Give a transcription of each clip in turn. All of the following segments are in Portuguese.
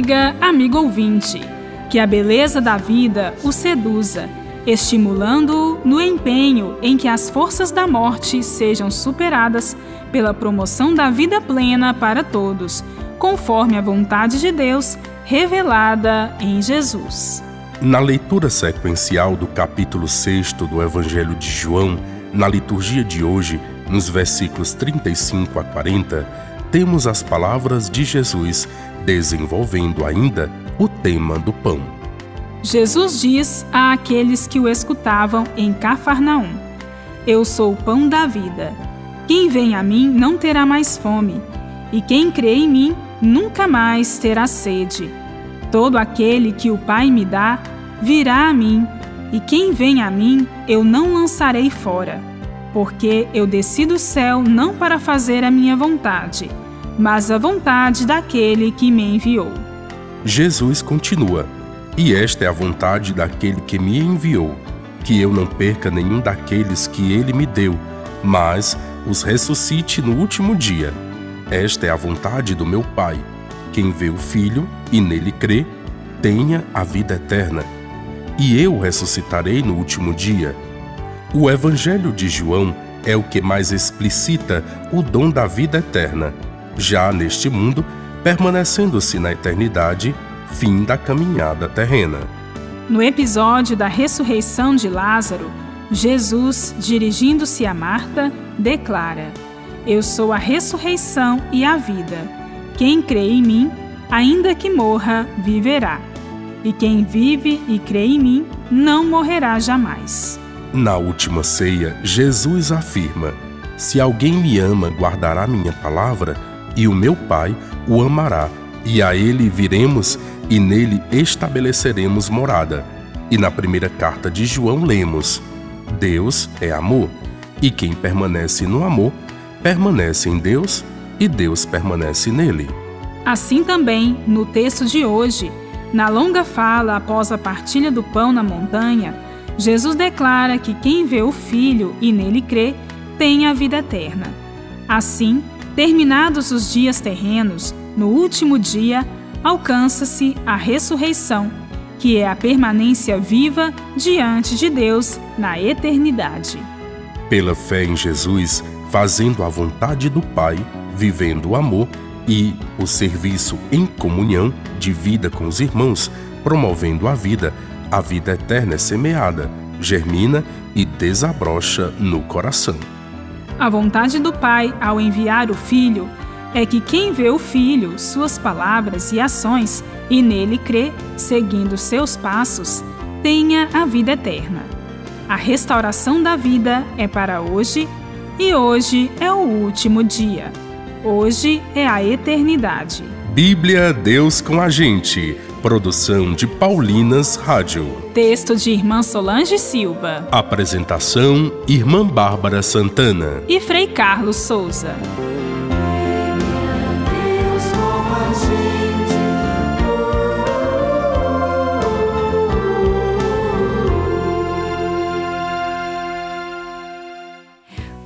Amiga, amigo ouvinte, que a beleza da vida o seduza, estimulando-o no empenho em que as forças da morte sejam superadas pela promoção da vida plena para todos, conforme a vontade de Deus revelada em Jesus. Na leitura sequencial do capítulo 6 do Evangelho de João, na liturgia de hoje, nos versículos 35 a 40, temos as palavras de Jesus desenvolvendo ainda o tema do pão. Jesus diz a aqueles que o escutavam em Cafarnaum: Eu sou o pão da vida. Quem vem a mim não terá mais fome, e quem crê em mim nunca mais terá sede. Todo aquele que o Pai me dá virá a mim, e quem vem a mim eu não lançarei fora, porque eu desci do céu não para fazer a minha vontade, mas a vontade daquele que me enviou. Jesus continua: E esta é a vontade daquele que me enviou, que eu não perca nenhum daqueles que ele me deu, mas os ressuscite no último dia. Esta é a vontade do meu Pai. Quem vê o Filho e nele crê, tenha a vida eterna. E eu ressuscitarei no último dia. O Evangelho de João é o que mais explicita o dom da vida eterna já neste mundo, permanecendo-se na eternidade, fim da caminhada terrena. No episódio da ressurreição de Lázaro, Jesus, dirigindo-se a Marta, declara: Eu sou a ressurreição e a vida. Quem crê em mim, ainda que morra, viverá. E quem vive e crê em mim, não morrerá jamais. Na última ceia, Jesus afirma: Se alguém me ama, guardará minha palavra e o meu Pai o amará, e a ele viremos e nele estabeleceremos morada. E na primeira carta de João lemos: Deus é amor, e quem permanece no amor, permanece em Deus e Deus permanece nele. Assim também, no texto de hoje, na longa fala após a partilha do pão na montanha, Jesus declara que quem vê o Filho e nele crê tem a vida eterna. Assim, Terminados os dias terrenos, no último dia alcança-se a ressurreição, que é a permanência viva diante de Deus na eternidade. Pela fé em Jesus, fazendo a vontade do Pai, vivendo o amor e o serviço em comunhão de vida com os irmãos, promovendo a vida, a vida eterna é semeada, germina e desabrocha no coração. A vontade do Pai ao enviar o Filho é que quem vê o Filho, suas palavras e ações, e nele crê, seguindo seus passos, tenha a vida eterna. A restauração da vida é para hoje e hoje é o último dia. Hoje é a eternidade. Bíblia Deus com a gente Produção de Paulinas Rádio. Texto de Irmã Solange Silva. Apresentação: Irmã Bárbara Santana. E Frei Carlos Souza.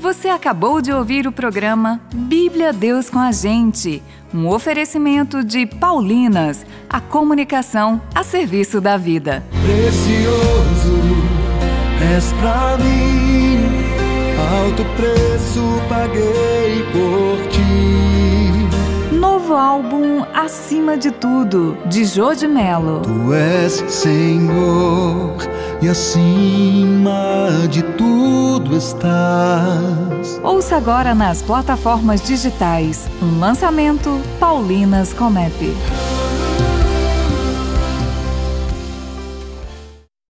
Você acabou de ouvir o programa Bíblia Deus com a Gente, um oferecimento de Paulinas, a comunicação a serviço da vida. Precioso és pra mim, alto preço paguei por ti. Novo álbum Acima de Tudo, de Jô de Melo. Tu és Senhor e acima de tudo estás. Ouça agora nas plataformas digitais um lançamento Paulinas Comep.